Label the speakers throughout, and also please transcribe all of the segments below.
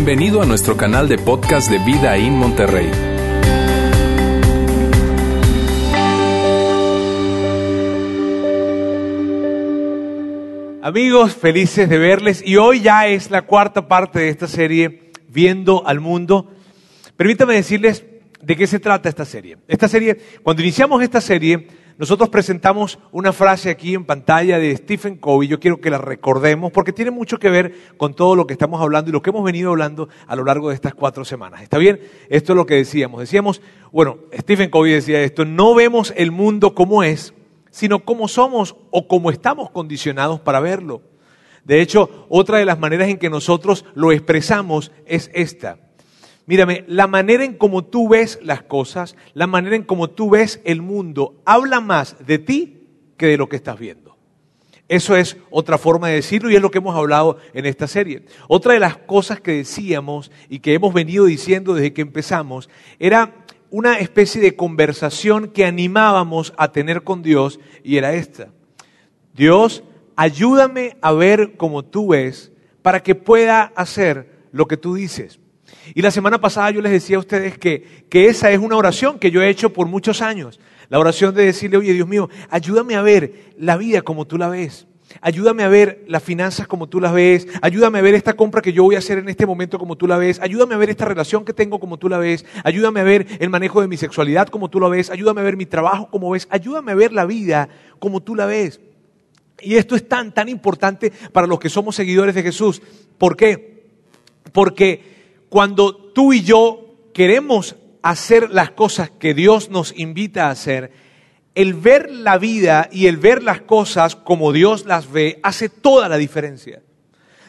Speaker 1: Bienvenido a nuestro canal de podcast de Vida en Monterrey.
Speaker 2: Amigos, felices de verles y hoy ya es la cuarta parte de esta serie, Viendo al Mundo. Permítame decirles de qué se trata esta serie. Esta serie, cuando iniciamos esta serie, nosotros presentamos una frase aquí en pantalla de Stephen Covey, yo quiero que la recordemos porque tiene mucho que ver con todo lo que estamos hablando y lo que hemos venido hablando a lo largo de estas cuatro semanas. ¿Está bien? Esto es lo que decíamos. Decíamos, bueno, Stephen Covey decía esto, no vemos el mundo como es, sino como somos o como estamos condicionados para verlo. De hecho, otra de las maneras en que nosotros lo expresamos es esta. Mírame, la manera en cómo tú ves las cosas, la manera en cómo tú ves el mundo, habla más de ti que de lo que estás viendo. Eso es otra forma de decirlo y es lo que hemos hablado en esta serie. Otra de las cosas que decíamos y que hemos venido diciendo desde que empezamos era una especie de conversación que animábamos a tener con Dios y era esta. Dios, ayúdame a ver como tú ves para que pueda hacer lo que tú dices. Y la semana pasada yo les decía a ustedes que, que esa es una oración que yo he hecho por muchos años. La oración de decirle, oye Dios mío, ayúdame a ver la vida como tú la ves. Ayúdame a ver las finanzas como tú las ves. Ayúdame a ver esta compra que yo voy a hacer en este momento como tú la ves. Ayúdame a ver esta relación que tengo como tú la ves. Ayúdame a ver el manejo de mi sexualidad como tú la ves. Ayúdame a ver mi trabajo como ves. Ayúdame a ver la vida como tú la ves. Y esto es tan, tan importante para los que somos seguidores de Jesús. ¿Por qué? Porque cuando tú y yo queremos hacer las cosas que Dios nos invita a hacer, el ver la vida y el ver las cosas como Dios las ve hace toda la diferencia.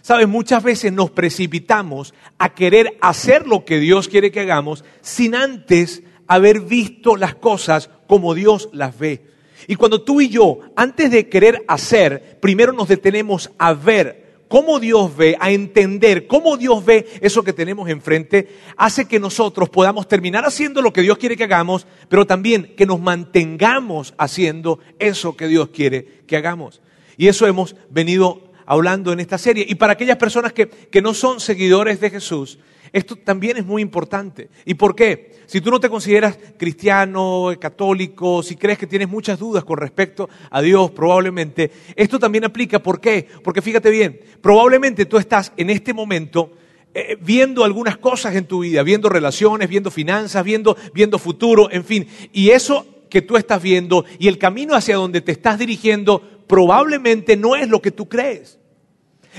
Speaker 2: Sabes, muchas veces nos precipitamos a querer hacer lo que Dios quiere que hagamos sin antes haber visto las cosas como Dios las ve. Y cuando tú y yo, antes de querer hacer, primero nos detenemos a ver cómo Dios ve, a entender cómo Dios ve eso que tenemos enfrente, hace que nosotros podamos terminar haciendo lo que Dios quiere que hagamos, pero también que nos mantengamos haciendo eso que Dios quiere que hagamos. Y eso hemos venido hablando en esta serie. Y para aquellas personas que, que no son seguidores de Jesús, esto también es muy importante. ¿Y por qué? Si tú no te consideras cristiano, católico, si crees que tienes muchas dudas con respecto a Dios, probablemente, esto también aplica. ¿Por qué? Porque fíjate bien, probablemente tú estás en este momento eh, viendo algunas cosas en tu vida, viendo relaciones, viendo finanzas, viendo, viendo futuro, en fin. Y eso que tú estás viendo y el camino hacia donde te estás dirigiendo probablemente no es lo que tú crees.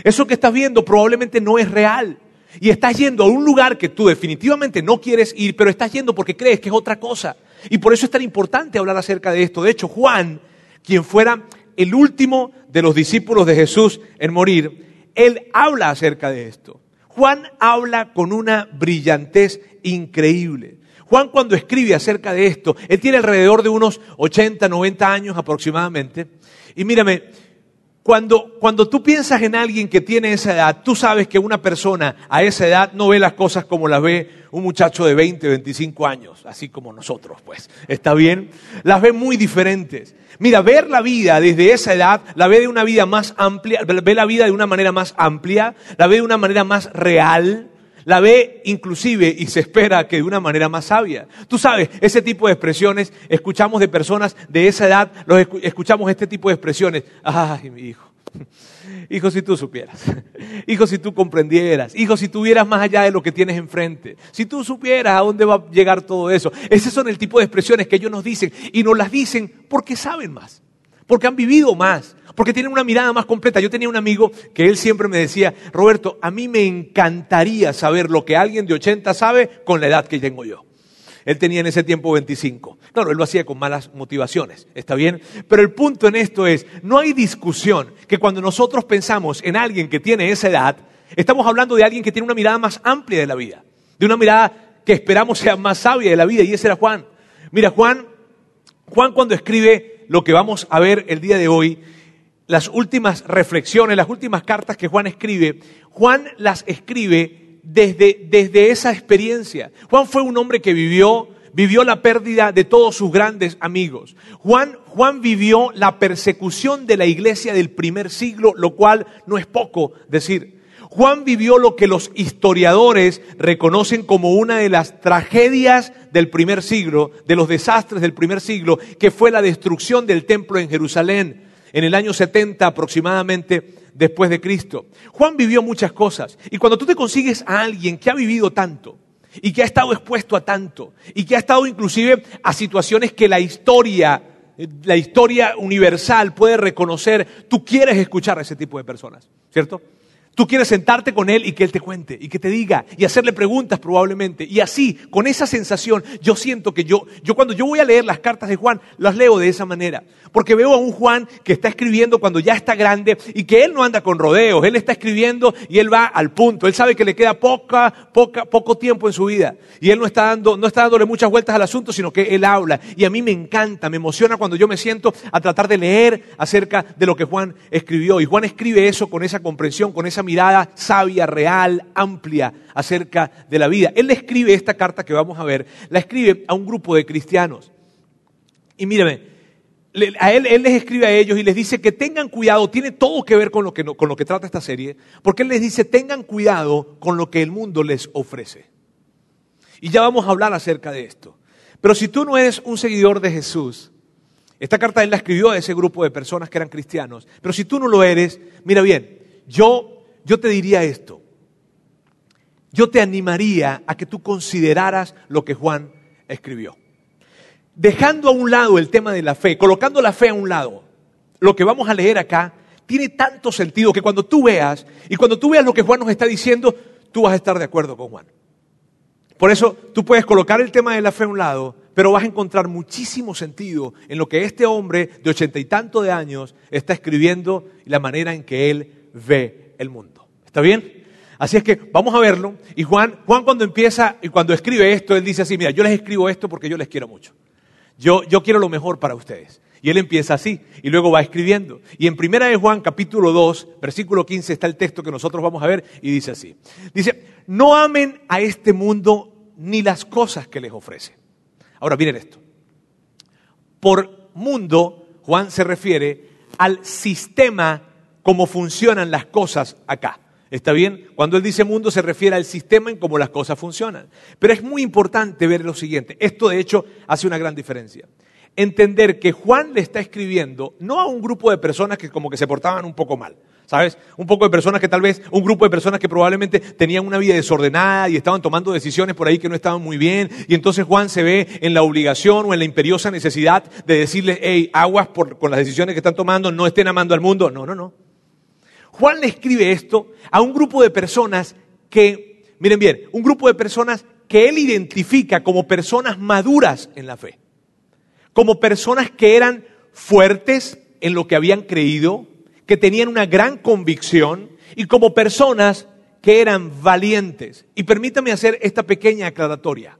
Speaker 2: Eso que estás viendo probablemente no es real. Y estás yendo a un lugar que tú definitivamente no quieres ir, pero estás yendo porque crees que es otra cosa. Y por eso es tan importante hablar acerca de esto. De hecho, Juan, quien fuera el último de los discípulos de Jesús en morir, él habla acerca de esto. Juan habla con una brillantez increíble. Juan cuando escribe acerca de esto, él tiene alrededor de unos 80, 90 años aproximadamente. Y mírame, cuando, cuando tú piensas en alguien que tiene esa edad, tú sabes que una persona a esa edad no ve las cosas como las ve un muchacho de 20, 25 años, así como nosotros, pues. ¿Está bien? Las ve muy diferentes. Mira, ver la vida desde esa edad, la ve de una vida más amplia, ve la vida de una manera más amplia, la ve de una manera más real, la ve inclusive y se espera que de una manera más sabia. Tú sabes, ese tipo de expresiones, escuchamos de personas de esa edad, los escuchamos este tipo de expresiones. Ay, mi hijo. Hijo, si tú supieras. Hijo, si tú comprendieras. Hijo, si tuvieras más allá de lo que tienes enfrente. Si tú supieras a dónde va a llegar todo eso. Ese son el tipo de expresiones que ellos nos dicen. Y nos las dicen porque saben más. Porque han vivido más porque tienen una mirada más completa. Yo tenía un amigo que él siempre me decía, Roberto, a mí me encantaría saber lo que alguien de 80 sabe con la edad que tengo yo. Él tenía en ese tiempo 25. Claro, él lo hacía con malas motivaciones, ¿está bien? Pero el punto en esto es, no hay discusión que cuando nosotros pensamos en alguien que tiene esa edad, estamos hablando de alguien que tiene una mirada más amplia de la vida, de una mirada que esperamos sea más sabia de la vida, y ese era Juan. Mira, Juan, Juan cuando escribe lo que vamos a ver el día de hoy, las últimas reflexiones, las últimas cartas que Juan escribe, Juan las escribe desde, desde esa experiencia. Juan fue un hombre que vivió, vivió la pérdida de todos sus grandes amigos. Juan, Juan vivió la persecución de la iglesia del primer siglo, lo cual no es poco decir. Juan vivió lo que los historiadores reconocen como una de las tragedias del primer siglo, de los desastres del primer siglo, que fue la destrucción del templo en Jerusalén en el año 70 aproximadamente después de Cristo. Juan vivió muchas cosas. Y cuando tú te consigues a alguien que ha vivido tanto, y que ha estado expuesto a tanto, y que ha estado inclusive a situaciones que la historia, la historia universal puede reconocer, tú quieres escuchar a ese tipo de personas, ¿cierto? Tú quieres sentarte con él y que él te cuente y que te diga y hacerle preguntas probablemente. Y así, con esa sensación, yo siento que yo, yo cuando yo voy a leer las cartas de Juan, las leo de esa manera. Porque veo a un Juan que está escribiendo cuando ya está grande y que él no anda con rodeos. Él está escribiendo y él va al punto. Él sabe que le queda poca, poca, poco tiempo en su vida. Y él no está, dando, no está dándole muchas vueltas al asunto, sino que él habla. Y a mí me encanta, me emociona cuando yo me siento a tratar de leer acerca de lo que Juan escribió. Y Juan escribe eso con esa comprensión, con esa mirada sabia, real, amplia acerca de la vida. Él le escribe esta carta que vamos a ver, la escribe a un grupo de cristianos. Y mírame, a él, él les escribe a ellos y les dice que tengan cuidado, tiene todo que ver con lo que, con lo que trata esta serie, porque él les dice tengan cuidado con lo que el mundo les ofrece. Y ya vamos a hablar acerca de esto. Pero si tú no eres un seguidor de Jesús, esta carta él la escribió a ese grupo de personas que eran cristianos, pero si tú no lo eres, mira bien, yo, yo te diría esto, yo te animaría a que tú consideraras lo que Juan escribió dejando a un lado el tema de la fe, colocando la fe a un lado, lo que vamos a leer acá tiene tanto sentido que cuando tú veas, y cuando tú veas lo que Juan nos está diciendo, tú vas a estar de acuerdo con Juan. Por eso tú puedes colocar el tema de la fe a un lado, pero vas a encontrar muchísimo sentido en lo que este hombre de ochenta y tanto de años está escribiendo y la manera en que él ve el mundo. ¿Está bien? Así es que vamos a verlo. Y Juan, Juan cuando empieza y cuando escribe esto, él dice así, mira, yo les escribo esto porque yo les quiero mucho. Yo, quiero lo mejor para ustedes. Y él empieza así y luego va escribiendo. Y en Primera de Juan capítulo 2, versículo 15 está el texto que nosotros vamos a ver y dice así. Dice, no amen a este mundo ni las cosas que les ofrece. Ahora miren esto. Por mundo, Juan se refiere al sistema como funcionan las cosas acá. ¿Está bien? Cuando él dice mundo se refiere al sistema en cómo las cosas funcionan. Pero es muy importante ver lo siguiente. Esto de hecho hace una gran diferencia. Entender que Juan le está escribiendo no a un grupo de personas que como que se portaban un poco mal. ¿Sabes? Un poco de personas que tal vez, un grupo de personas que probablemente tenían una vida desordenada y estaban tomando decisiones por ahí que no estaban muy bien. Y entonces Juan se ve en la obligación o en la imperiosa necesidad de decirles, hey, aguas por, con las decisiones que están tomando, no estén amando al mundo. No, no, no. Juan le escribe esto a un grupo de personas que, miren bien, un grupo de personas que él identifica como personas maduras en la fe, como personas que eran fuertes en lo que habían creído, que tenían una gran convicción y como personas que eran valientes. Y permítame hacer esta pequeña aclaratoria.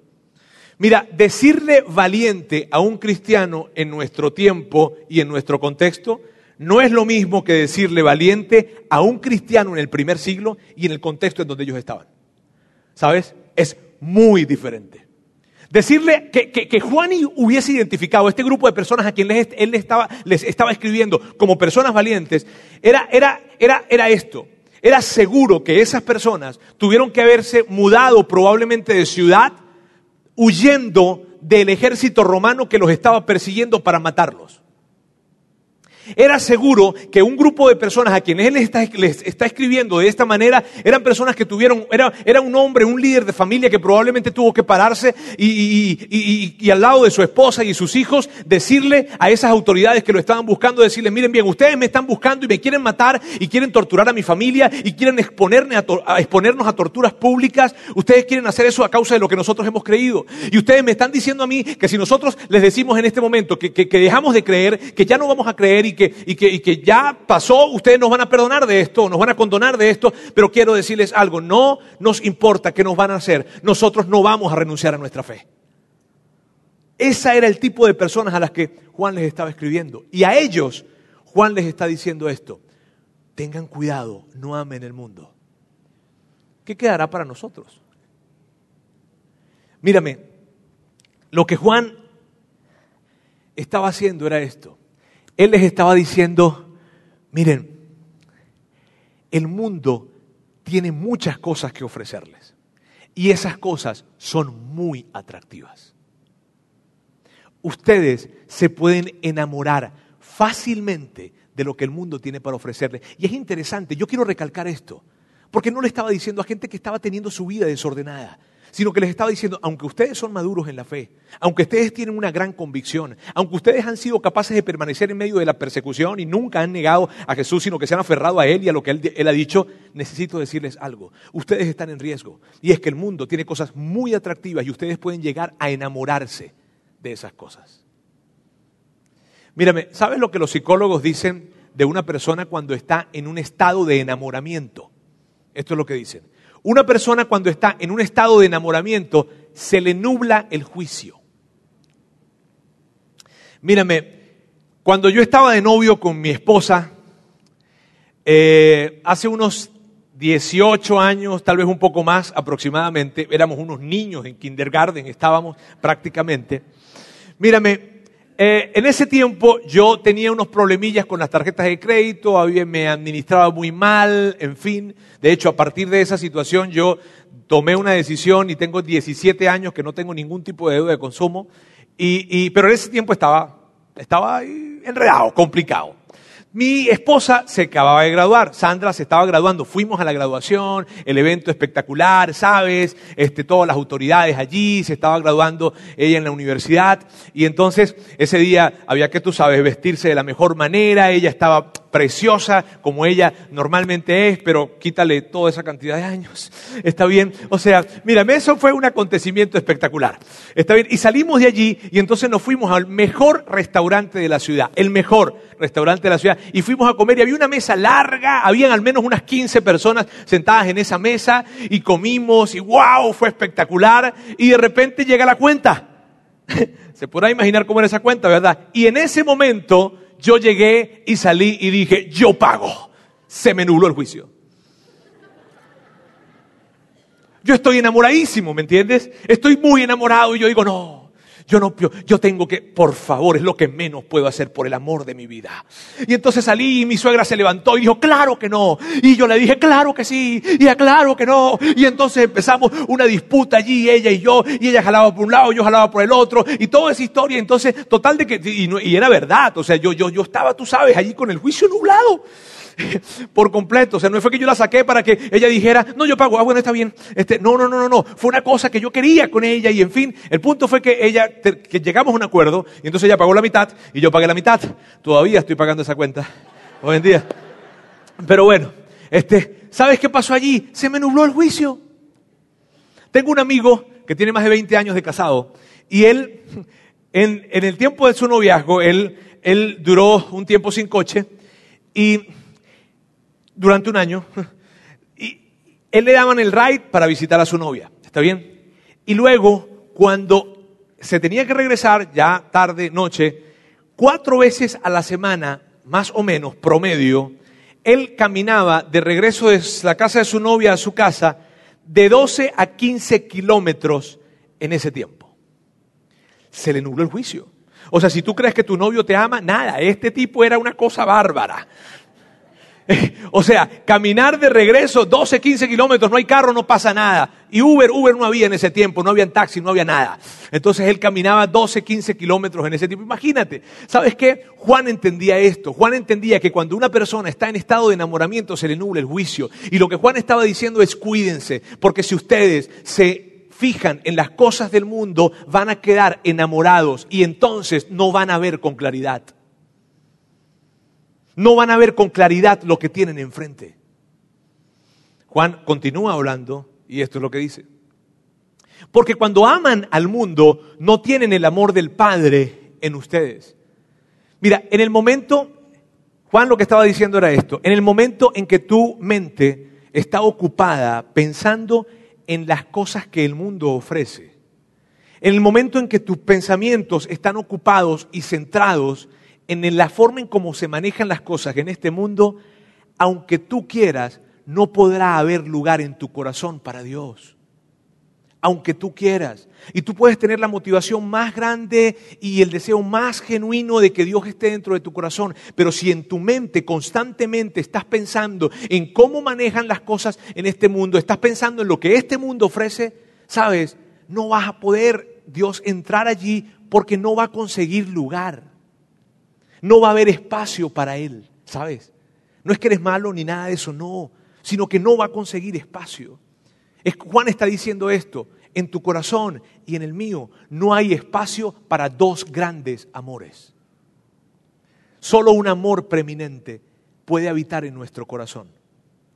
Speaker 2: Mira, decirle valiente a un cristiano en nuestro tiempo y en nuestro contexto no es lo mismo que decirle valiente a un cristiano en el primer siglo y en el contexto en donde ellos estaban. ¿Sabes? Es muy diferente. Decirle que, Juan hubiese identificado este grupo de personas a quienes él estaba, les estaba escribiendo como personas valientes, era, era, era, era esto. Era seguro que esas personas tuvieron que haberse mudado probablemente de ciudad huyendo del ejército romano que los estaba persiguiendo para matarlos. Era seguro que un grupo de personas a quienes él les está, escribiendo de esta manera eran personas que tuvieron, era, era, un hombre, un líder de familia que probablemente tuvo que pararse y, y, al lado de su esposa y sus hijos decirle a esas autoridades que lo estaban buscando, decirles, miren bien, ustedes me están buscando y me quieren matar y quieren torturar a mi familia y quieren exponerme a, exponernos a torturas públicas. Ustedes quieren hacer eso a causa de lo que nosotros hemos creído. Y ustedes me están diciendo a mí que si nosotros les decimos en este momento que, que, que dejamos de creer, que ya no vamos a creer y y, que, ya pasó, ustedes nos van a perdonar de esto, nos van a condonar de esto, pero quiero decirles algo, no nos importa qué nos van a hacer, nosotros no vamos a renunciar a nuestra fe. Esa era el tipo de personas a las que Juan les estaba escribiendo. Y a ellos Juan les está diciendo esto, tengan cuidado, no amen el mundo. ¿Qué quedará para nosotros? Mírame, lo que Juan estaba haciendo era esto. Él les estaba diciendo, miren, el mundo tiene muchas cosas que ofrecerles. Y esas cosas son muy atractivas. Ustedes se pueden enamorar fácilmente de lo que el mundo tiene para ofrecerles. Y es interesante, yo quiero recalcar esto, porque no le estaba diciendo a gente que estaba teniendo su vida desordenada, sino que les estaba diciendo, aunque ustedes son maduros en la fe, aunque ustedes tienen una gran convicción, aunque ustedes han sido capaces de permanecer en medio de la persecución y nunca han negado a Jesús, sino que se han aferrado a Él y a lo que Él, él ha dicho, necesito decirles algo. Ustedes están en riesgo. Y es que el mundo tiene cosas muy atractivas y ustedes pueden llegar a enamorarse de esas cosas. Mírame, ¿sabes lo que los psicólogos dicen de una persona cuando está en un estado de enamoramiento? Esto es lo que dicen. Una persona cuando está en un estado de enamoramiento se le nubla el juicio. Mírame, cuando yo estaba de novio con mi esposa, eh, hace unos 18 años, tal vez un poco más aproximadamente, éramos unos niños en kindergarten, estábamos prácticamente. Mírame, eh, en ese tiempo yo tenía unos problemillas con las tarjetas de crédito, había, me administraba muy mal, en fin. De hecho, a partir de esa situación yo tomé una decisión y tengo 17 años que no tengo ningún tipo de deuda de consumo. Y, pero en ese tiempo estaba, estaba enredado, complicado. Mi esposa se acababa de graduar, Sandra se estaba graduando, fuimos a la graduación, el evento espectacular, sabes, este, todas las autoridades allí, se estaba graduando ella en la universidad y entonces ese día había que, tú sabes, vestirse de la mejor manera, ella estaba preciosa como ella normalmente es, pero quítale toda esa cantidad de años. Está bien. O sea, mírame, eso fue un acontecimiento espectacular. Está bien. Y salimos de allí y entonces nos fuimos al mejor restaurante de la ciudad, el mejor restaurante de la ciudad, y fuimos a comer y había una mesa larga, habían al menos unas 15 personas sentadas en esa mesa y comimos y wow, fue espectacular. Y de repente llega la cuenta. Se podrá imaginar cómo era esa cuenta, ¿verdad? Y en ese momento yo llegué y salí y dije, yo pago. Se me nubló el juicio. Yo estoy enamoradísimo, ¿me entiendes? Estoy muy enamorado y yo digo, no, yo no, yo, tengo que, por favor, es lo que menos puedo hacer por el amor de mi vida. Y entonces salí y mi suegra se levantó y dijo, claro que no. Y yo le dije, claro que sí. Y claro que no. Y entonces empezamos una disputa allí, ella y yo. Y ella jalaba por un lado, yo jalaba por el otro. Y toda esa historia. Entonces, total de que, y, y era verdad. O sea, yo, yo, yo estaba, tú sabes, allí con el juicio nublado. por completo. O sea, no fue que yo la saqué para que ella dijera, no, yo pago, ah, bueno, está bien. Este, no, no, no, no, no. Fue una cosa que yo quería con ella y en fin, el punto fue que ella, que llegamos a un acuerdo y entonces ella pagó la mitad y yo pagué la mitad. Todavía estoy pagando esa cuenta hoy en día. Pero bueno, este, ¿sabes qué pasó allí? Se me nubló el juicio. Tengo un amigo que tiene más de 20 años de casado y él, en, en el tiempo de su noviazgo, él, él duró un tiempo sin coche y durante un año. Él le daban el ride para visitar a su novia. ¿Está bien? Y luego, cuando se tenía que regresar, ya tarde, noche, cuatro veces a la semana, más o menos, promedio, él caminaba de regreso de la casa de su novia a su casa de 12 a 15 kilómetros en ese tiempo. Se le nubló el juicio. O sea, si tú crees que tu novio te ama, nada, este tipo era una cosa bárbara. o sea, caminar de regreso 12, 15 kilómetros, no hay carro, no pasa nada. Y Uber, Uber no había en ese tiempo, no había taxi, no había nada. Entonces él caminaba 12, 15 kilómetros en ese tiempo. Imagínate, ¿sabes qué? Juan entendía esto. Juan entendía que cuando una persona está en estado de enamoramiento se le nubla el juicio. Y lo que Juan estaba diciendo es cuídense, porque si ustedes se fijan en las cosas del mundo, van a quedar enamorados y entonces no van a ver con claridad no van a ver con claridad lo que tienen enfrente. Juan continúa hablando y esto es lo que dice. Porque cuando aman al mundo, no tienen el amor del Padre en ustedes. Mira, en el momento, Juan lo que estaba diciendo era esto, en el momento en que tu mente está ocupada pensando en las cosas que el mundo ofrece, en el momento en que tus pensamientos están ocupados y centrados en la forma en cómo se manejan las cosas en este mundo, aunque tú quieras, no podrá haber lugar en tu corazón para Dios. aunque tú quieras. Y tú puedes tener la motivación más grande y el deseo más genuino de que Dios esté dentro de tu corazón. Pero si en tu mente constantemente estás pensando en cómo manejan las cosas en este mundo, estás pensando en lo que este mundo ofrece, sabes, no vas a poder Dios entrar allí porque no va a conseguir lugar. No va a haber espacio para Él, ¿sabes? No es que eres malo ni nada de eso, no, sino que no va a conseguir espacio. Juan está diciendo esto, en tu corazón y en el mío no hay espacio para dos grandes amores. Solo un amor preeminente puede habitar en nuestro corazón.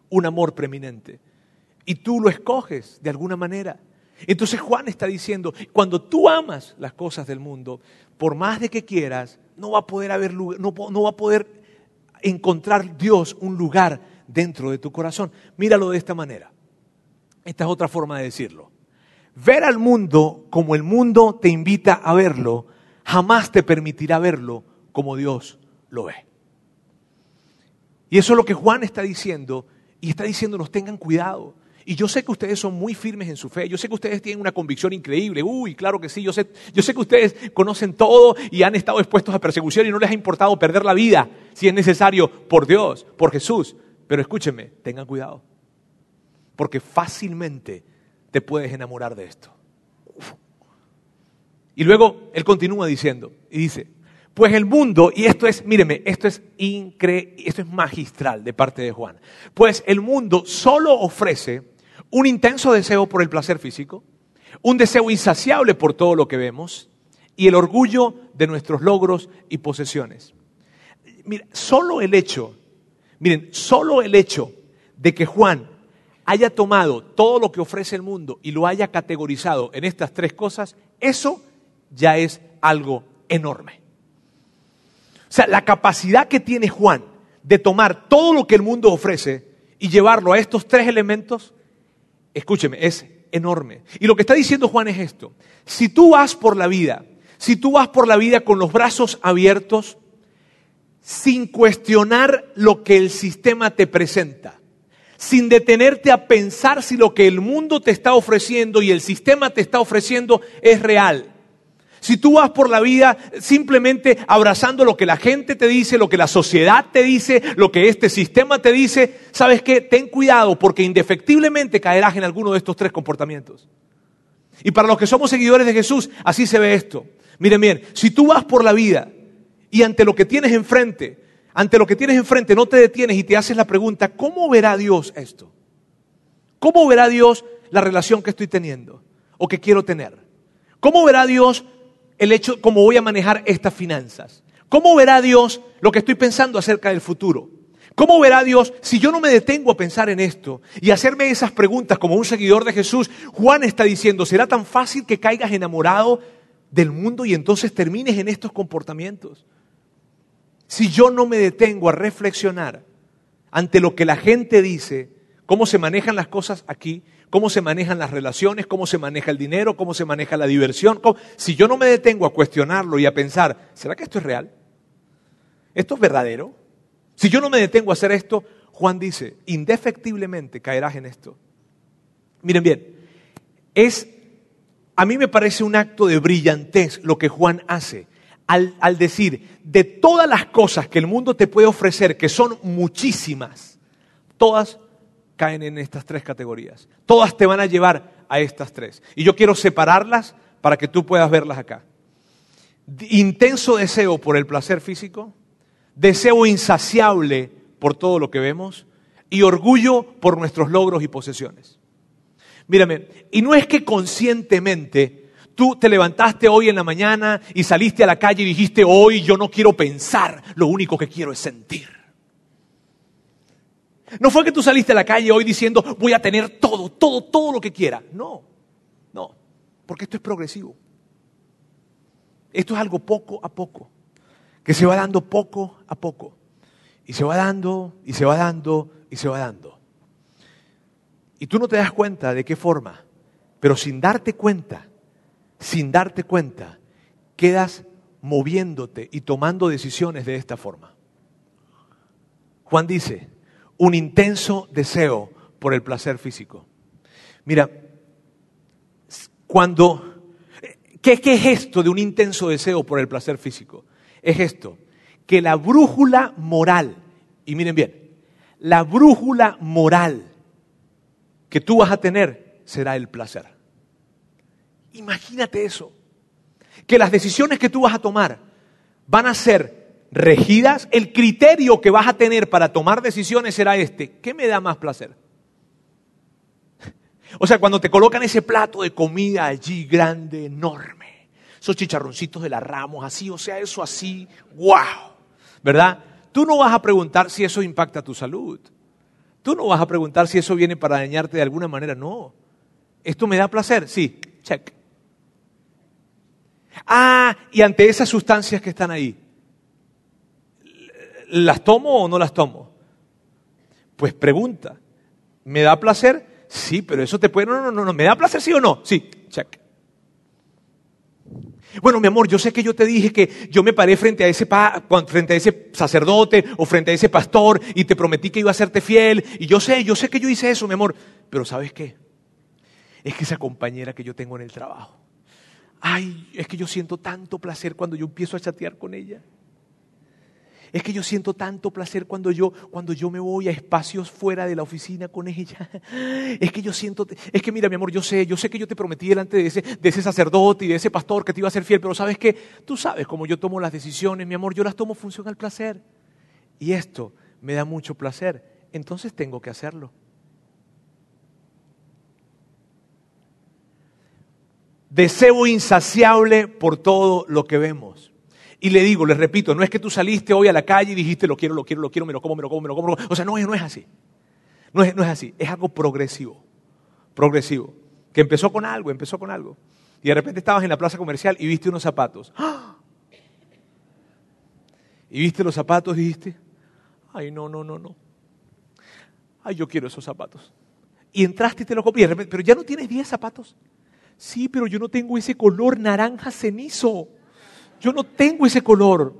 Speaker 2: Un amor preeminente. Y tú lo escoges de alguna manera. Entonces Juan está diciendo, cuando tú amas las cosas del mundo, por más de que quieras, no va a poder haber no, no va a poder encontrar Dios un lugar dentro de tu corazón. Míralo de esta manera. Esta es otra forma de decirlo. Ver al mundo como el mundo te invita a verlo, jamás te permitirá verlo como Dios lo ve. Y eso es lo que Juan está diciendo, y está diciéndonos, tengan cuidado. Y yo sé que ustedes son muy firmes en su fe, yo sé que ustedes tienen una convicción increíble, uy, claro que sí, yo sé, yo sé que ustedes conocen todo y han estado expuestos a persecución y no les ha importado perder la vida, si es necesario, por Dios, por Jesús. Pero escúchenme, tengan cuidado porque fácilmente te puedes enamorar de esto. Y luego él continúa diciendo, y dice, pues el mundo, y esto es, míreme, esto es increíble, esto es magistral de parte de Juan, pues el mundo solo ofrece un intenso deseo por el placer físico, un deseo insaciable por todo lo que vemos y el orgullo de nuestros logros y posesiones. Mira, solo el hecho, miren, solo el hecho de que Juan haya tomado todo lo que ofrece el mundo y lo haya categorizado en estas tres cosas, eso ya es algo enorme. O sea, la capacidad que tiene Juan de tomar todo lo que el mundo ofrece y llevarlo a estos tres elementos, escúcheme, es enorme. Y lo que está diciendo Juan es esto. Si tú vas por la vida, si tú vas por la vida con los brazos abiertos, sin cuestionar lo que el sistema te presenta, sin detenerte a pensar si lo que el mundo te está ofreciendo y el sistema te está ofreciendo es real. Si tú vas por la vida simplemente abrazando lo que la gente te dice, lo que la sociedad te dice, lo que este sistema te dice, ¿sabes qué? Ten cuidado porque indefectiblemente caerás en alguno de estos tres comportamientos. Y para los que somos seguidores de Jesús, así se ve esto. Miren bien, si tú vas por la vida y ante lo que tienes enfrente ante lo que tienes enfrente no te detienes y te haces la pregunta, ¿cómo verá Dios esto? ¿Cómo verá Dios la relación que estoy teniendo o que quiero tener? ¿Cómo verá Dios el hecho, cómo voy a manejar estas finanzas? ¿Cómo verá Dios lo que estoy pensando acerca del futuro? ¿Cómo verá Dios si yo no me detengo a pensar en esto y hacerme esas preguntas como un seguidor de Jesús? Juan está diciendo, ¿será tan fácil que caigas enamorado del mundo y entonces termines en estos comportamientos? si yo no me detengo a reflexionar ante lo que la gente dice, cómo se manejan las cosas aquí, cómo se manejan las relaciones, cómo se maneja el dinero, cómo se maneja la diversión, si yo no me detengo a cuestionarlo y a pensar, ¿será que esto es real? ¿Esto es verdadero? Si yo no me detengo a hacer esto, Juan dice, indefectiblemente caerás en esto. Miren bien, es, a mí me parece un acto de brillantez lo que Juan hace al, decir, de todas las cosas que el mundo te puede ofrecer, que son muchísimas, todas caen en estas tres categorías. Todas te van a llevar a estas tres. Y yo quiero separarlas para que tú puedas verlas acá. Intenso deseo por el placer físico, deseo insaciable por todo lo que vemos y orgullo por nuestros logros y posesiones. Mírame, y no es que conscientemente Tú te levantaste hoy en la mañana y saliste a la calle y dijiste, hoy yo no quiero pensar, lo único que quiero es sentir. No fue que tú saliste a la calle hoy diciendo, voy a tener todo, todo, todo lo que quiera. No, no, porque esto es progresivo. Esto es algo poco a poco, que se va dando poco a poco. Y se va dando, y se va dando, y se va dando. Y tú no te das cuenta de qué forma, pero sin darte cuenta, sin darte cuenta, quedas moviéndote y tomando decisiones de esta forma. Juan dice, un intenso deseo por el placer físico. Mira, cuando... ¿qué, ¿Qué es esto de un intenso deseo por el placer físico? Es esto, que la brújula moral, y miren bien, la brújula moral que tú vas a tener será el placer. Imagínate eso, que las decisiones que tú vas a tomar van a ser regidas, el criterio que vas a tener para tomar decisiones será este, ¿qué me da más placer? O sea, cuando te colocan ese plato de comida allí grande, enorme, esos chicharroncitos de la Ramos, así, o sea, eso así, wow, ¿verdad? Tú no vas a preguntar si eso impacta tu salud. Tú no vas a preguntar si eso viene para dañarte de alguna manera. No. ¿Esto me da placer? Sí, check. Ah, y ante esas sustancias que están ahí, ¿las tomo o no las tomo? Pues pregunta, ¿me da placer? Sí, pero eso te puede... No, no, no, no, ¿me da placer sí o no? Sí, check. Bueno, mi amor, yo sé que yo te dije que yo me paré frente a ese frente a ese sacerdote o frente a ese pastor y te prometí que iba a serte fiel y yo sé, yo sé que yo hice eso, mi amor, pero ¿sabes qué? Es que esa compañera que yo tengo en el trabajo, ay, es que yo siento tanto placer cuando yo empiezo a chatear con ella. Es que yo siento tanto placer cuando yo, cuando yo me voy a espacios fuera de la oficina con ella. Es que yo siento, es que mira mi amor, yo sé, yo sé que yo te prometí delante de ese, de ese sacerdote y de ese pastor que te iba a ser fiel, pero sabes que tú sabes cómo yo tomo las decisiones, mi amor, yo las tomo función al placer. Y esto me da mucho placer, entonces tengo que hacerlo. Deseo insaciable por todo lo que vemos. Y le digo, les repito, no es que tú saliste hoy a la calle y dijiste lo quiero, lo quiero, lo quiero, me lo como, me lo como, me lo como. O sea, no, no es así. No es, no es así. Es algo progresivo. Progresivo. Que empezó con algo, empezó con algo. Y de repente estabas en la plaza comercial y viste unos zapatos. ¡Ah! Y viste los zapatos y dijiste, ay, no, no, no, no. Ay, yo quiero esos zapatos. Y entraste y te los compraste. Pero ya no tienes 10 zapatos. Sí, pero yo no tengo ese color naranja cenizo. Yo no tengo ese color.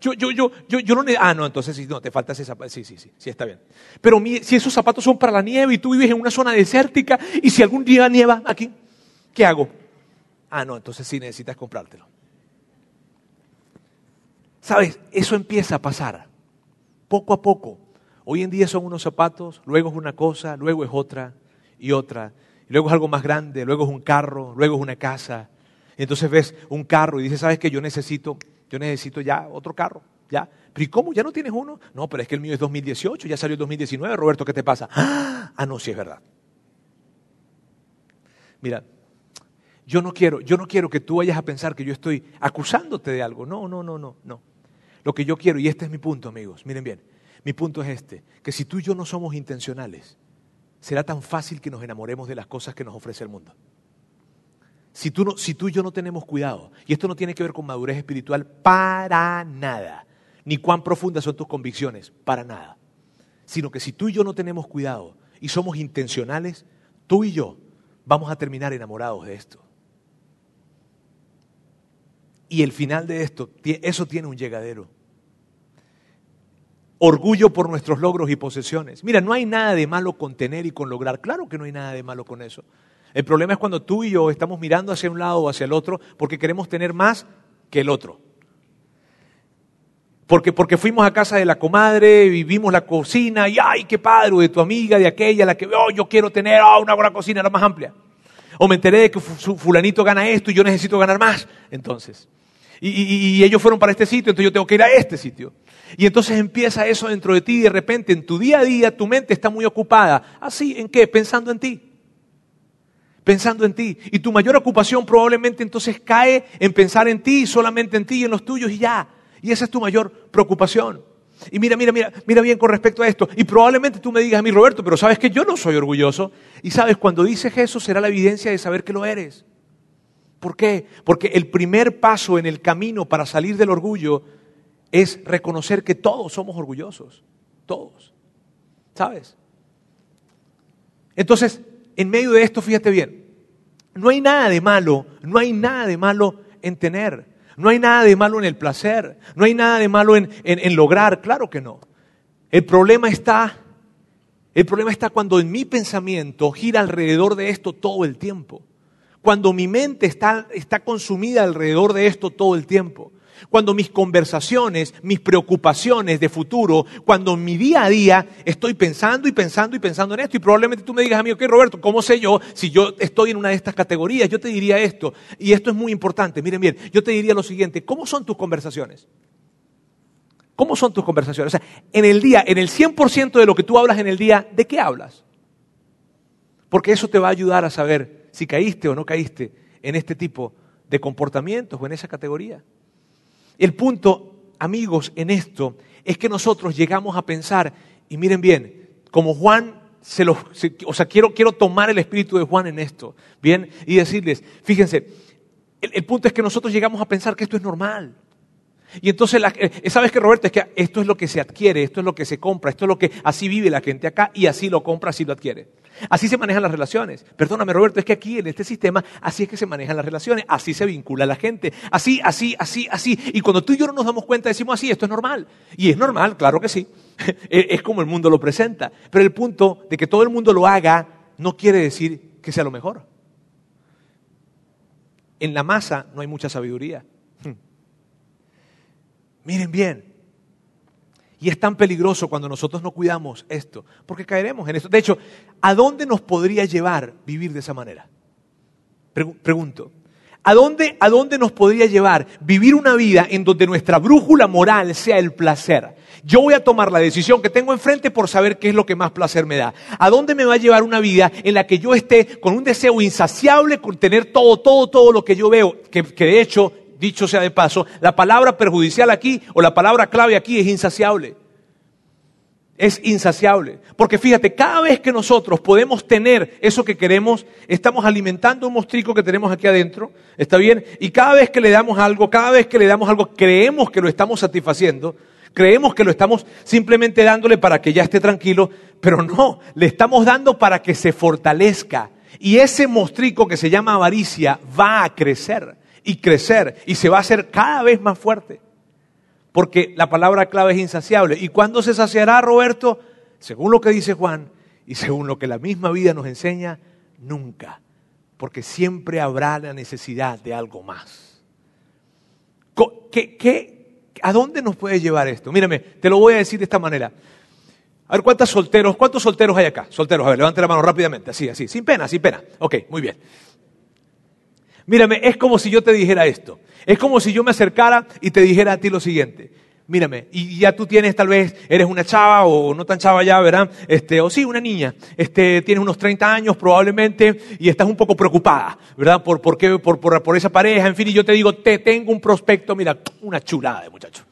Speaker 2: Yo, yo, yo, yo, yo no. Ah, no, entonces sí, no, te falta ese zapato. Sí, sí, sí, sí, está bien. Pero si esos zapatos son para la nieve y tú vives en una zona desértica y si algún día nieva aquí, ¿qué hago? Ah, no, entonces sí necesitas comprártelo. ¿Sabes? Eso empieza a pasar. Poco a poco. Hoy en día son unos zapatos, luego es una cosa, luego es otra y otra. Luego es algo más grande, luego es un carro, luego es una casa, y entonces ves un carro y dices, ¿sabes qué? Yo necesito, yo necesito ya otro carro. ¿Ya? ¿Pero y cómo? ¿Ya no tienes uno? No, pero es que el mío es 2018, ya salió el 2019. Roberto, ¿qué te pasa? Ah, no, sí es verdad. Mira, yo no quiero, yo no quiero que tú vayas a pensar que yo estoy acusándote de algo. No, no, no, no, no. Lo que yo quiero, y este es mi punto, amigos, miren bien, mi punto es este, que si tú y yo no somos intencionales, será tan fácil que nos enamoremos de las cosas que nos ofrece el mundo. Si tú, y yo no tenemos cuidado, y esto no tiene que ver con madurez espiritual para nada, ni cuán profundas son tus convicciones, para nada, sino que si tú y yo no tenemos cuidado y somos intencionales, tú y yo vamos a terminar enamorados de esto. Y el final de esto, eso tiene un llegadero. Orgullo por nuestros logros y posesiones. Mira, no hay nada de malo con tener y con lograr. Claro que no hay nada de malo con eso. El problema es cuando tú y yo estamos mirando hacia un lado o hacia el otro porque queremos tener más que el otro. Porque, porque fuimos a casa de la comadre, vivimos la cocina y ¡ay, qué padre! de tu amiga, de aquella, la que oh, yo quiero tener oh, una buena cocina, la más amplia. O me enteré de que fulanito gana esto y yo necesito ganar más. Entonces. Y, y, ellos fueron para este sitio, entonces yo tengo que ir a este sitio. Y entonces empieza eso dentro de ti y de repente en tu día a día tu mente está muy ocupada. ¿Así? ¿En qué? Pensando en ti pensando en ti. Y tu mayor ocupación probablemente entonces cae en pensar en ti, solamente en ti y en los tuyos y ya. Y esa es tu mayor preocupación. Y mira, mira, mira, mira bien con respecto a esto. Y probablemente tú me digas a mí, Roberto, pero sabes que yo no soy orgulloso. Y sabes, cuando dices eso será la evidencia de saber que lo eres. ¿Por qué? Porque el primer paso en el camino para salir del orgullo es reconocer que todos somos orgullosos. Todos. ¿Sabes? Entonces, en medio de esto, fíjate bien, no hay nada de malo, no hay nada de malo en tener, no hay nada de malo en el placer, no hay nada de malo en, lograr, claro que no. El problema está, el problema está cuando en mi pensamiento gira alrededor de esto todo el tiempo. Cuando mi mente está, está consumida alrededor de esto todo el tiempo. Cuando mis conversaciones, mis preocupaciones de futuro, cuando en mi día a día estoy pensando y pensando y pensando en esto, y probablemente tú me digas a mí, ok, Roberto, ¿cómo sé yo si yo estoy en una de estas categorías? Yo te diría esto, y esto es muy importante. Miren bien, yo te diría lo siguiente, ¿cómo son tus conversaciones? ¿Cómo son tus conversaciones? O sea, en el día, en el 100% de lo que tú hablas en el día, ¿de qué hablas? Porque eso te va a ayudar a saber si caíste o no caíste en este tipo de comportamientos o en esa categoría. El punto, amigos, en esto es que nosotros llegamos a pensar, y miren bien, como Juan se lo, o sea, quiero, quiero tomar el espíritu de Juan en esto, bien, y decirles, fíjense, el, punto es que nosotros llegamos a pensar que esto es normal. Y entonces, eh, ¿sabes qué, Roberto? Es que esto es lo que se adquiere, esto es lo que se compra, esto es lo que así vive la gente acá y así lo compra, así lo adquiere. Así se manejan las relaciones. Perdóname, Roberto, es que aquí en este sistema así es que se manejan las relaciones, así se vincula la gente, así, así, así, así. Y cuando tú y yo no nos damos cuenta, decimos así, esto es normal. Y es normal, claro que sí. es como el mundo lo presenta. Pero el punto de que todo el mundo lo haga no quiere decir que sea lo mejor. En la masa no hay mucha sabiduría. Miren bien, y es tan peligroso cuando nosotros no cuidamos esto, porque caeremos en esto. De hecho, ¿a dónde nos podría llevar vivir de esa manera? Pregunto. ¿A dónde, ¿A dónde nos podría llevar vivir una vida en donde nuestra brújula moral sea el placer? Yo voy a tomar la decisión que tengo enfrente por saber qué es lo que más placer me da. ¿A dónde me va a llevar una vida en la que yo esté con un deseo insaciable con tener todo, todo, todo lo que yo veo? Que, que de hecho dicho sea de paso, la palabra perjudicial aquí o la palabra clave aquí es insaciable. Es insaciable. Porque fíjate, cada vez que nosotros podemos tener eso que queremos, estamos alimentando un mostrico que tenemos aquí adentro, ¿está bien? Y cada vez que le damos algo, cada vez que le damos algo, creemos que lo estamos satisfaciendo, creemos que lo estamos simplemente dándole para que ya esté tranquilo, pero no, le estamos dando para que se fortalezca. Y ese mostrico que se llama avaricia va a crecer y crecer y se va a hacer cada vez más fuerte. Porque la palabra clave es insaciable. ¿Y cuándo se saciará, Roberto? Según lo que dice Juan y según lo que la misma vida nos enseña, nunca. Porque siempre habrá la necesidad de algo más. ¿Qué, qué, a dónde nos puede llevar esto? Mírame, te lo voy a decir de esta manera. A ver, ¿cuántos solteros, cuántos solteros hay acá? Solteros, a ver, levante la mano rápidamente, así, así, sin pena, sin pena. Ok, muy bien. Mírame, es como si yo te dijera esto. Es como si yo me acercara y te dijera a ti lo siguiente. Mírame, y ya tú tienes tal vez, eres una chava o no tan chava ya, ¿verdad? Este, o sí, una niña. Este, tienes unos 30 años probablemente y estás un poco preocupada, ¿verdad? Por, por, qué, por, por, por esa pareja, en fin, y yo te digo, te tengo un prospecto, mira, una chulada de muchacho.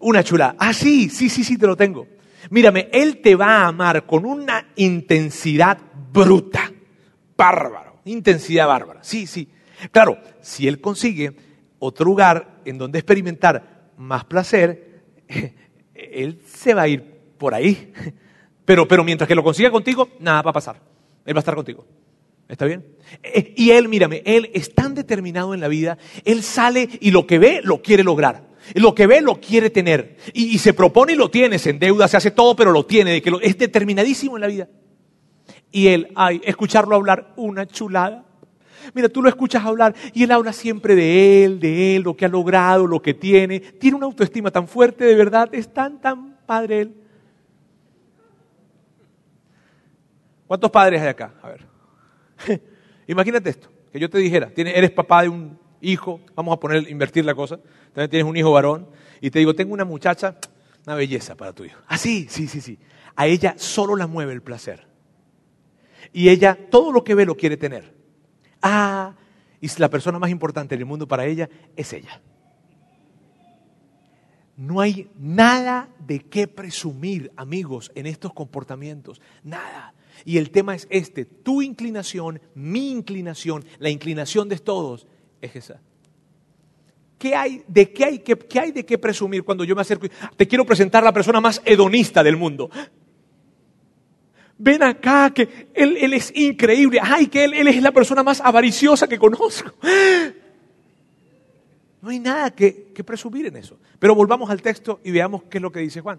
Speaker 2: Una chulada. Ah, sí, sí, sí, sí, te lo tengo. Mírame, él te va a amar con una intensidad bruta, bárbaro intensidad bárbara. Sí, sí. Claro, si él consigue otro lugar en donde experimentar más placer, él se va a ir por ahí. Pero, pero mientras que lo consiga contigo, nada va a pasar. Él va a estar contigo. ¿Está bien? Eh, y él, mírame, él es tan determinado en la vida, él sale y lo que ve lo quiere lograr. Lo que ve lo quiere tener. Y, se propone y lo tiene, se endeuda, se hace todo, pero lo tiene, de que es determinadísimo en la vida. Y él, ay, escucharlo hablar, una chulada. Mira, tú lo escuchas hablar y él habla siempre de él, de él, lo que ha logrado, lo que tiene. Tiene una autoestima tan fuerte, de verdad, es tan, tan padre él. ¿Cuántos padres hay acá? A ver. Imagínate esto, que yo te dijera, eres papá de un hijo, vamos a poner, invertir la cosa, también tienes un hijo varón, y te digo, tengo una muchacha, una belleza para tu hijo. Ah, sí, sí, sí, sí. A ella solo la mueve el placer y ella todo lo que ve lo quiere tener. Ah, y la persona más importante en el mundo para ella es ella. No hay nada de qué presumir, amigos, en estos comportamientos. Nada. Y el tema es este, tu inclinación, mi inclinación, la inclinación de todos es esa. ¿Qué hay, de qué hay, qué hay de qué presumir cuando yo me acerco? Te quiero presentar a la persona más hedonista del mundo ven acá, que él, es increíble, ay, que él, es la persona más avariciosa que conozco. No hay nada que, que presumir en eso. Pero volvamos al texto y veamos qué es lo que dice Juan.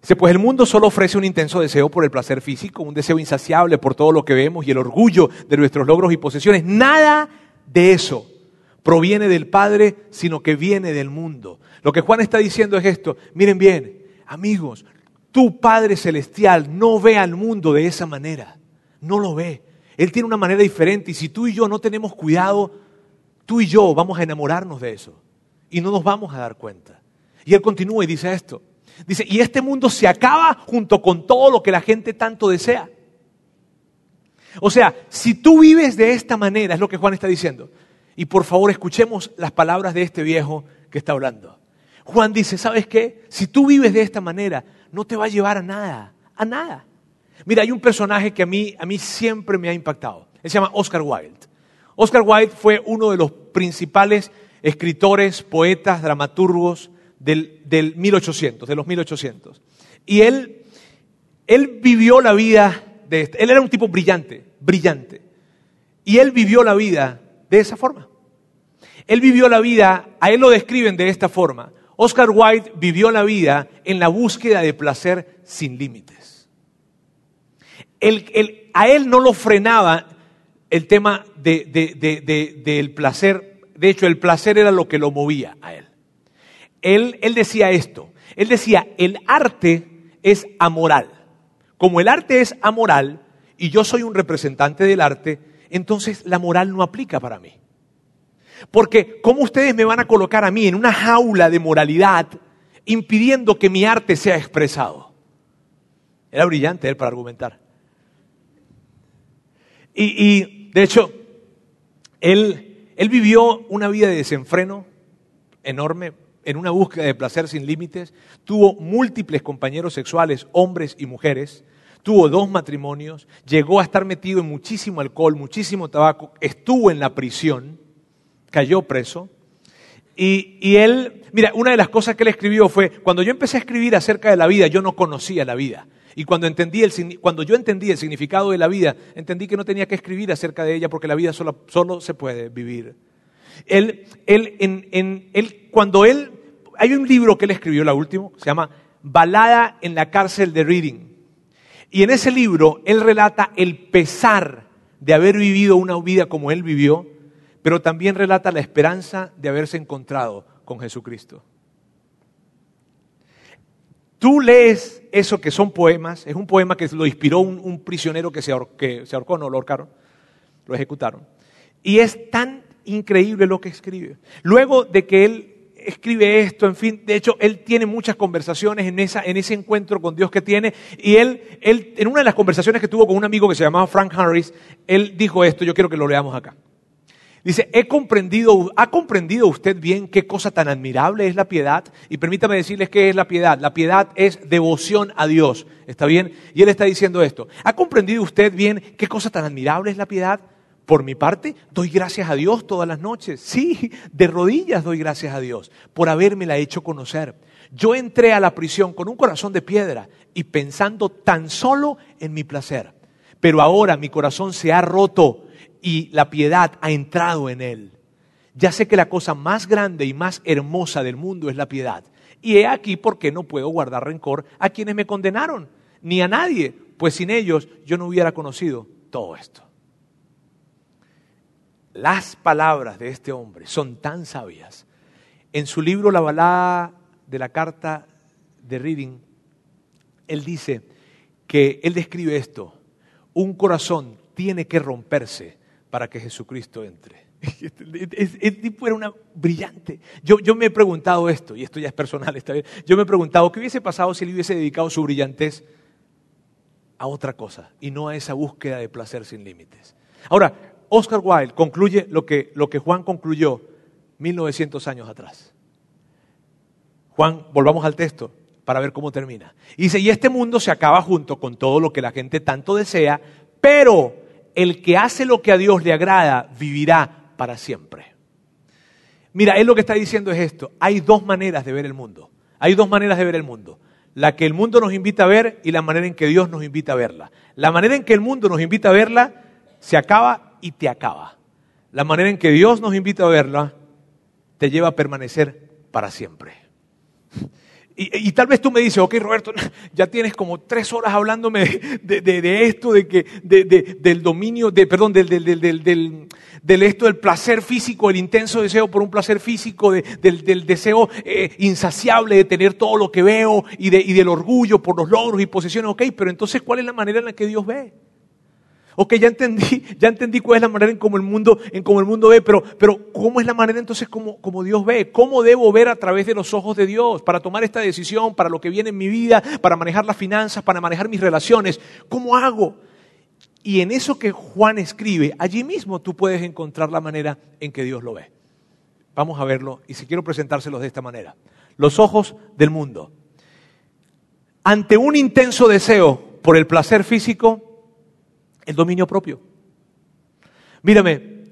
Speaker 2: Dice, pues el mundo solo ofrece un intenso deseo por el placer físico, un deseo insaciable por todo lo que vemos y el orgullo de nuestros logros y posesiones. Nada de eso proviene del Padre, sino que viene del mundo. Lo que Juan está diciendo es esto. Miren bien, amigos, tu Padre Celestial no ve al mundo de esa manera. No lo ve. Él tiene una manera diferente y si tú y yo no tenemos cuidado, tú y yo vamos a enamorarnos de eso y no nos vamos a dar cuenta. Y él continúa y dice esto. Dice, y este mundo se acaba junto con todo lo que la gente tanto desea. O sea, si tú vives de esta manera, es lo que Juan está diciendo. Y por favor, escuchemos las palabras de este viejo que está hablando. Juan dice, ¿sabes qué? Si tú vives de esta manera, no te va a llevar a nada, a nada. Mira, hay un personaje que a mí, a mí siempre me ha impactado. Él se llama Oscar Wilde. Oscar Wilde fue uno de los principales escritores, poetas, dramaturgos del, del 1800, de los 1800. Y él, él vivió la vida de este. Él era un tipo brillante, brillante. Y él vivió la vida de esa forma. Él vivió la vida, a él lo describen de esta forma. Oscar Wilde vivió la vida en la búsqueda de placer sin límites. a él no lo frenaba el tema del placer. De hecho, el placer era lo que lo movía a él. Él, él decía esto. Él decía, el arte es amoral. Como el arte es amoral y yo soy un representante del arte, entonces la moral no aplica para mí. Porque ¿cómo ustedes me van a colocar a mí en una jaula de moralidad impidiendo que mi arte sea expresado? Era brillante él para argumentar. Y, de hecho, él, vivió una vida de desenfreno enorme, en una búsqueda de placer sin límites, tuvo múltiples compañeros sexuales, hombres y mujeres, tuvo dos matrimonios, llegó a estar metido en muchísimo alcohol, muchísimo tabaco, estuvo en la prisión, cayó preso. Y, él, mira, una de las cosas que él escribió fue, cuando yo empecé a escribir acerca de la vida, yo no conocía la vida. Y cuando, entendí el, cuando yo entendí el significado de la vida, entendí que no tenía que escribir acerca de ella porque la vida solo, solo se puede vivir. Él, él, en, en, él, cuando él, hay un libro que él escribió, la última, se llama Balada en la cárcel de Reading. Y en ese libro él relata el pesar de haber vivido una vida como él vivió, pero también relata la esperanza de haberse encontrado con Jesucristo. Tú lees eso que son poemas, es un poema que lo inspiró un, prisionero que se, ahorcó, no lo ahorcaron, lo ejecutaron. Y es tan increíble lo que escribe. Luego de que él escribe esto, en fin, de hecho, él tiene muchas conversaciones en ese encuentro con Dios que tiene, y él, él, en una de las conversaciones que tuvo con un amigo que se llamaba Frank Harris, él dijo esto, yo quiero que lo leamos acá. Dice, he comprendido, ¿ha comprendido usted bien qué cosa tan admirable es la piedad? Y permítame decirles qué es la piedad. La piedad es devoción a Dios. ¿Está bien? Y él está diciendo esto. ¿Ha comprendido usted bien qué cosa tan admirable es la piedad? Por mi parte, doy gracias a Dios todas las noches. Sí, de rodillas doy gracias a Dios por habérmela hecho conocer. Yo entré a la prisión con un corazón de piedra y pensando tan solo en mi placer. Pero ahora mi corazón se ha roto y la piedad ha entrado en él. Ya sé que la cosa más grande y más hermosa del mundo es la piedad. Y he aquí por qué no puedo guardar rencor a quienes me condenaron, ni a nadie, pues sin ellos yo no hubiera conocido todo esto. Las palabras de este hombre son tan sabias. En su libro La balada de la carta de Reading, él dice que él describe esto. Un corazón tiene que romperse para que Jesucristo entre. El tipo era una brillante. Yo, yo, me he preguntado esto, y esto ya es personal, esta vez. Yo me he preguntado qué hubiese pasado si él hubiese dedicado su brillantez a otra cosa y no a esa búsqueda de placer sin límites. Ahora, Oscar Wilde concluye lo que, lo que Juan concluyó 1900 años atrás. Juan, volvamos al texto para ver cómo termina. dice, y este mundo se acaba junto con todo lo que la gente tanto desea, pero el que hace lo que a Dios le agrada vivirá para siempre. Mira, él lo que está diciendo es esto. Hay dos maneras de ver el mundo. Hay dos maneras de ver el mundo. La que el mundo nos invita a ver y la manera en que Dios nos invita a verla. La manera en que el mundo nos invita a verla se acaba y te acaba. La manera en que Dios nos invita a verla te lleva a permanecer para siempre. Y, tal vez tú me dices, ok Roberto, ya tienes como tres horas hablándome de, esto, de que, del dominio, de, perdón, del, del, esto del placer físico, el intenso deseo por un placer físico, del, deseo eh, insaciable de tener todo lo que veo y, y del orgullo por los logros y posesiones. Ok, pero entonces, ¿cuál es la manera en la que Dios ve? Ok, ya entendí, ya entendí cuál es la manera en cómo el mundo, en cómo el mundo ve, pero, pero ¿cómo es la manera entonces como, como Dios ve? ¿Cómo debo ver a través de los ojos de Dios para tomar esta decisión, para lo que viene en mi vida, para manejar las finanzas, para manejar mis relaciones? ¿Cómo hago? Y en eso que Juan escribe, allí mismo tú puedes encontrar la manera en que Dios lo ve. Vamos a verlo y si quiero presentárselos de esta manera. Los ojos del mundo. Ante un intenso deseo por el placer físico, el dominio propio. Mírame,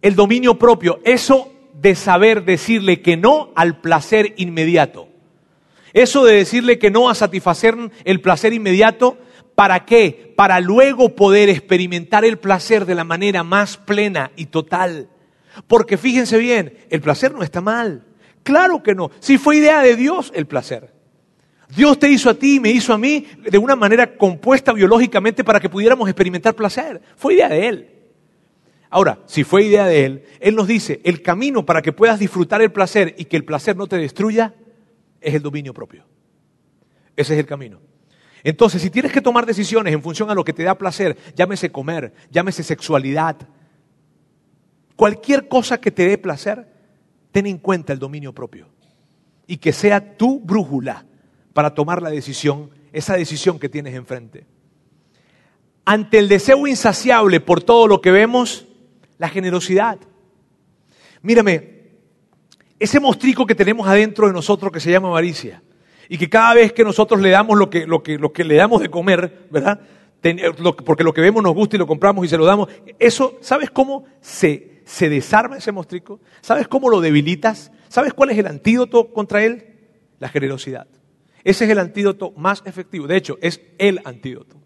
Speaker 2: el dominio propio, eso de saber decirle que no al placer inmediato. Eso de decirle que no a satisfacer el placer inmediato, ¿para qué? Para luego poder experimentar el placer de la manera más plena y total. Porque fíjense bien, el placer no está mal. Claro que no. Si fue idea de Dios el placer. Dios te hizo a ti y me hizo a mí de una manera compuesta biológicamente para que pudiéramos experimentar placer. Fue idea de Él. Ahora, si fue idea de Él, Él nos dice, el camino para que puedas disfrutar el placer y que el placer no te destruya es el dominio propio. Ese es el camino. Entonces, si tienes que tomar decisiones en función a lo que te da placer, llámese comer, llámese sexualidad, cualquier cosa que te dé placer, ten en cuenta el dominio propio. Y que sea tu brújula para tomar la decisión, esa decisión que tienes enfrente. Ante el deseo insaciable por todo lo que vemos, la generosidad. Mírame, ese mostrico que tenemos adentro de nosotros que se llama avaricia, y que cada vez que nosotros le damos lo que, lo lo le damos de comer, ¿verdad? Porque lo que vemos nos gusta y lo compramos y se lo damos. Eso, ¿sabes cómo se, se desarma ese mostrico? ¿Sabes cómo lo debilitas? ¿Sabes cuál es el antídoto contra él? La generosidad. Ese es el antídoto más efectivo. De hecho, es el antídoto.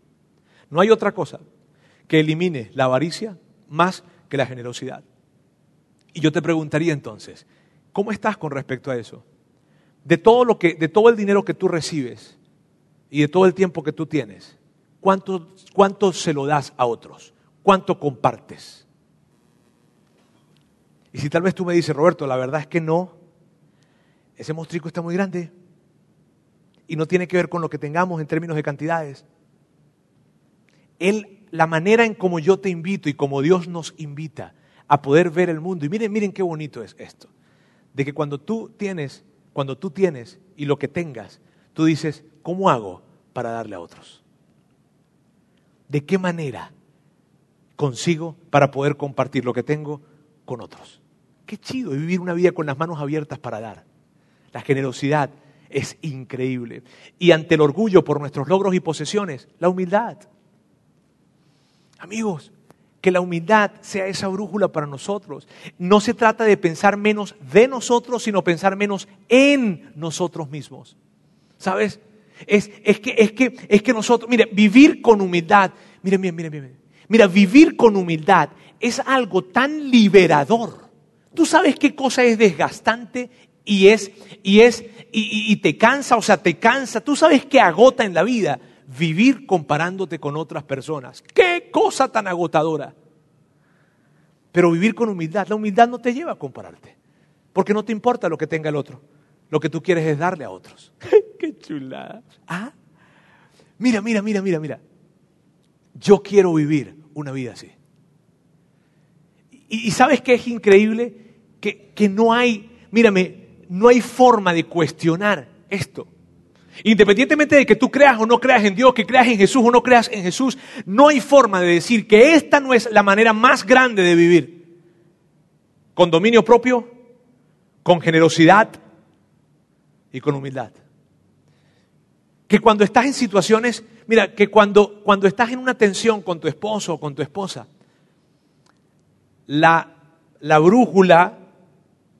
Speaker 2: No hay otra cosa que elimine la avaricia más que la generosidad. Y yo te preguntaría entonces, ¿cómo estás con respecto a eso? De todo lo que, de todo el dinero que tú recibes y de todo el tiempo que tú tienes, ¿cuánto, cuánto se lo das a otros? ¿Cuánto compartes? Y si tal vez tú me dices, Roberto, la verdad es que no, ese mostrico está muy grande y no tiene que ver con lo que tengamos en términos de cantidades. Él, la manera en como yo te invito y como Dios nos invita a poder ver el mundo. Y miren, miren qué bonito es esto. De que cuando tú tienes, cuando tú tienes y lo que tengas, tú dices, ¿cómo hago para darle a otros? ¿De qué manera consigo para poder compartir lo que tengo con otros? Qué chido vivir una vida con las manos abiertas para dar. La generosidad, es increíble. Y ante el orgullo por nuestros logros y posesiones, la humildad. Amigos, que la humildad sea esa brújula para nosotros. No se trata de pensar menos de nosotros, sino pensar menos en nosotros mismos. ¿Sabes? Es, que, es, que, es que nosotros, mire, vivir con humildad, miren, miren, miren, miren. Mira, vivir con humildad es algo tan liberador. ¿Tú sabes qué cosa es desgastante y es, y es, y, te cansa, o sea, te cansa. Tú sabes qué agota en la vida vivir comparándote con otras personas. Qué cosa tan agotadora. Pero vivir con humildad, la humildad no te lleva a compararte, porque no te importa lo que tenga el otro. Lo que tú quieres es darle a otros. qué chulada. Ah, mira, mira, mira, mira, mira. Yo quiero vivir una vida así. Y, sabes qué es increíble que, que no hay, mírame, no hay forma de cuestionar esto. Independientemente de que tú creas o no creas en Dios, que creas en Jesús o no creas en Jesús, no hay forma de decir que esta no es la manera más grande de vivir. Con dominio propio, con generosidad y con humildad. Que cuando estás en situaciones, mira, que cuando, cuando estás en una tensión con tu esposo o con tu esposa, la, la brújula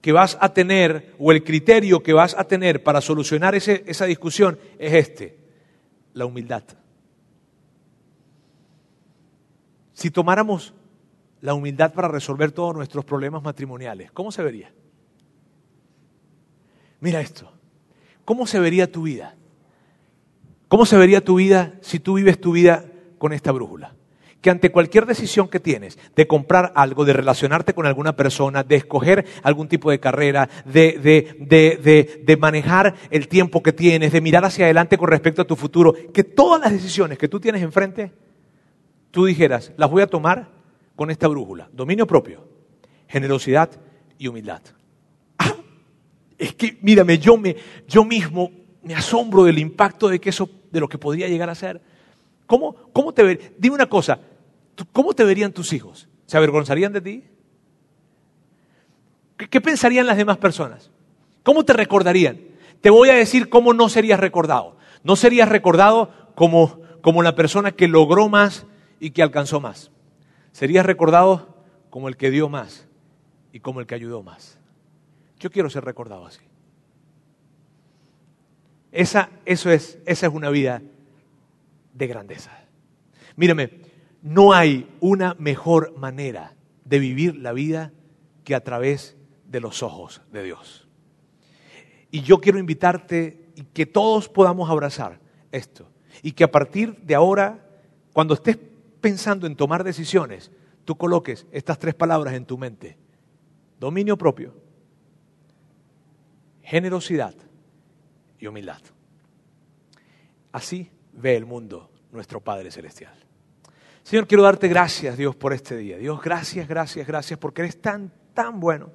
Speaker 2: que vas a tener o el criterio que vas a tener para solucionar esa discusión es este, la humildad. Si tomáramos la humildad para resolver todos nuestros problemas matrimoniales, ¿cómo se vería? Mira esto. ¿cómo se vería tu vida? ¿Cómo se vería tu vida si tú vives tu vida con esta brújula? Que ante cualquier decisión que tienes de comprar algo, de relacionarte con alguna persona, de escoger algún tipo de carrera, de, de, de, manejar el tiempo que tienes, de mirar hacia adelante con respecto a tu futuro, que todas las decisiones que tú tienes enfrente, tú dijeras, las voy a tomar con esta brújula. Dominio propio, generosidad y humildad. Ah, es que, mírame, yo, me, yo mismo me asombro del impacto de, que eso, de lo que podría llegar a ser. ¿Cómo, cómo te ver? Dime una cosa, ¿cómo te verían tus hijos? ¿Se avergonzarían de ti? ¿Qué, ¿Qué, pensarían las demás personas? ¿Cómo te recordarían? Te voy a decir cómo no serías recordado. No serías recordado como, como la persona que logró más y que alcanzó más. Serías recordado como el que dio más y como el que ayudó más. Yo quiero ser recordado así. Esa, eso es, esa es una vida de grandeza. Mírame, no hay una mejor manera de vivir la vida que a través de los ojos de Dios. Y yo quiero invitarte y que todos podamos abrazar esto. Y que a partir de ahora, cuando estés pensando en tomar decisiones, tú coloques estas tres palabras en tu mente. Dominio propio, generosidad y humildad. Así ve el mundo nuestro Padre Celestial. Señor, quiero darte gracias, Dios, por este día. Dios, gracias, gracias, gracias, porque eres tan, tan bueno.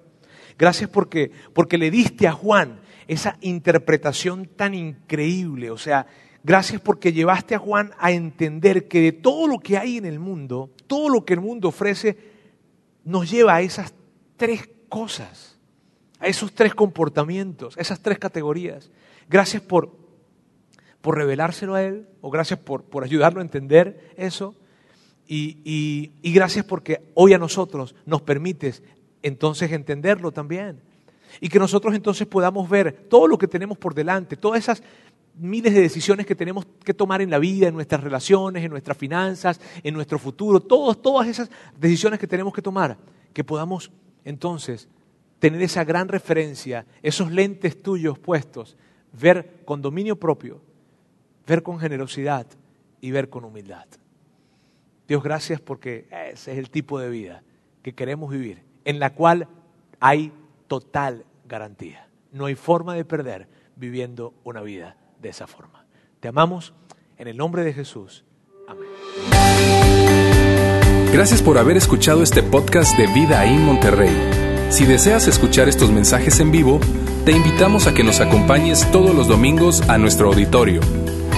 Speaker 2: Gracias porque, porque le diste a Juan esa interpretación tan increíble. O sea, gracias porque llevaste a Juan a entender que de todo lo que hay en el mundo, todo lo que el mundo ofrece, nos lleva a esas tres cosas, a esos tres comportamientos, a esas tres categorías. Gracias por, por revelárselo a Él, o gracias por, por ayudarlo a entender eso, y, y gracias porque hoy a nosotros nos permites entonces entenderlo también. Y que nosotros entonces podamos ver todo lo que tenemos por delante, todas esas miles de decisiones que tenemos que tomar en la vida, en nuestras relaciones, en nuestras finanzas, en nuestro futuro, todas esas decisiones que tenemos que tomar, que podamos entonces tener esa gran referencia, esos lentes tuyos puestos, ver con dominio propio, ver con generosidad y ver con humildad. Dios, gracias porque ese es el tipo de vida que queremos vivir, en la cual hay total garantía. No hay forma de perder viviendo una vida de esa forma. Te amamos en el nombre de Jesús. Amén.
Speaker 1: Gracias por haber escuchado este podcast de Vida en Monterrey. Si deseas escuchar estos mensajes en vivo, te invitamos a que nos acompañes todos los domingos a nuestro auditorio.